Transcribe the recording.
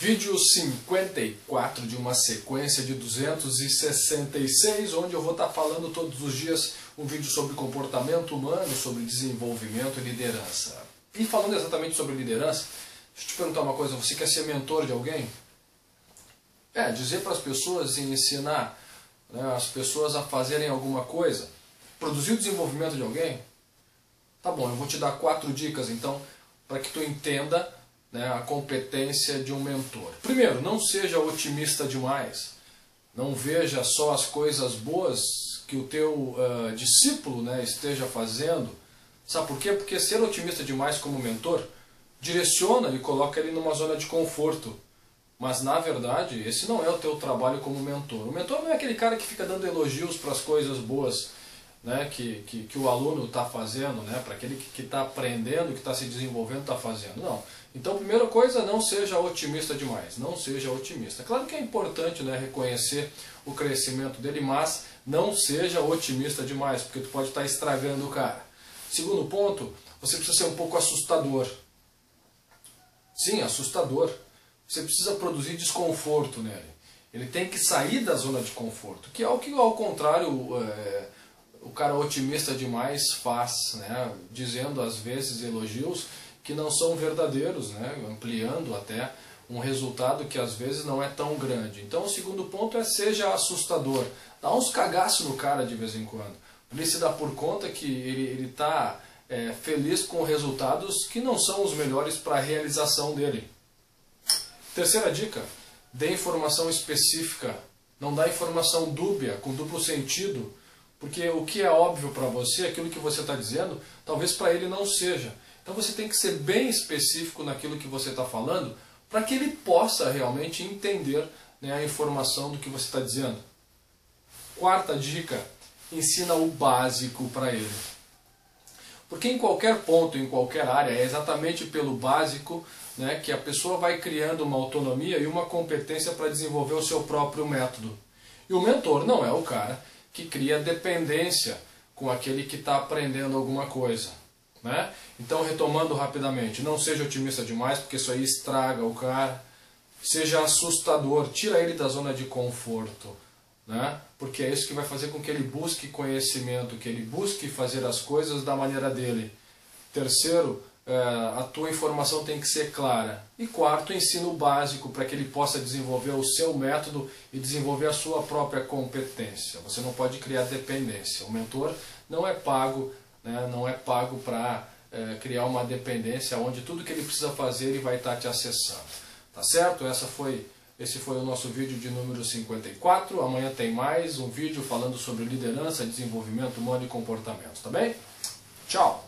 Vídeo 54 de uma sequência de 266, onde eu vou estar falando todos os dias um vídeo sobre comportamento humano, sobre desenvolvimento e liderança. E falando exatamente sobre liderança, deixa eu te perguntar uma coisa, você quer ser mentor de alguém? É, dizer para as pessoas e ensinar né, as pessoas a fazerem alguma coisa, produzir o desenvolvimento de alguém? Tá bom, eu vou te dar quatro dicas então, para que tu entenda né, a competência de um mentor. Primeiro, não seja otimista demais. Não veja só as coisas boas que o teu uh, discípulo né, esteja fazendo. Sabe por quê? Porque ser otimista demais como mentor direciona e coloca ele numa zona de conforto. Mas na verdade, esse não é o teu trabalho como mentor. O mentor não é aquele cara que fica dando elogios para as coisas boas né, que, que, que o aluno está fazendo, né, para aquele que está aprendendo, que está se desenvolvendo, está fazendo. Não. Então, primeira coisa, não seja otimista demais. Não seja otimista. Claro que é importante né, reconhecer o crescimento dele, mas não seja otimista demais, porque tu pode estar tá estragando o cara. Segundo ponto, você precisa ser um pouco assustador. Sim, assustador. Você precisa produzir desconforto nele. Ele tem que sair da zona de conforto, que é o que, ao contrário, é, o cara otimista demais faz, né? dizendo às vezes elogios que não são verdadeiros, né? ampliando até um resultado que às vezes não é tão grande. Então o segundo ponto é seja assustador, dá uns cagaços no cara de vez em quando, ele se dar por conta que ele está é, feliz com resultados que não são os melhores para a realização dele. Terceira dica, dê informação específica, não dá informação dúbia, com duplo sentido, porque o que é óbvio para você, aquilo que você está dizendo, talvez para ele não seja. Então você tem que ser bem específico naquilo que você está falando, para que ele possa realmente entender né, a informação do que você está dizendo. Quarta dica, ensina o básico para ele. Porque em qualquer ponto, em qualquer área, é exatamente pelo básico né, que a pessoa vai criando uma autonomia e uma competência para desenvolver o seu próprio método. E o mentor não é o cara que cria dependência com aquele que está aprendendo alguma coisa. Né? Então, retomando rapidamente, não seja otimista demais, porque isso aí estraga o cara. Seja assustador, tira ele da zona de conforto. Né? Porque é isso que vai fazer com que ele busque conhecimento, que ele busque fazer as coisas da maneira dele. Terceiro, a tua informação tem que ser clara. E quarto, ensino básico para que ele possa desenvolver o seu método e desenvolver a sua própria competência. Você não pode criar dependência. O mentor não é pago, né, não é pago para é, criar uma dependência onde tudo que ele precisa fazer ele vai estar te acessando. Tá certo? Essa foi, esse foi o nosso vídeo de número 54. Amanhã tem mais um vídeo falando sobre liderança, desenvolvimento humano e comportamento. Tá bem? Tchau!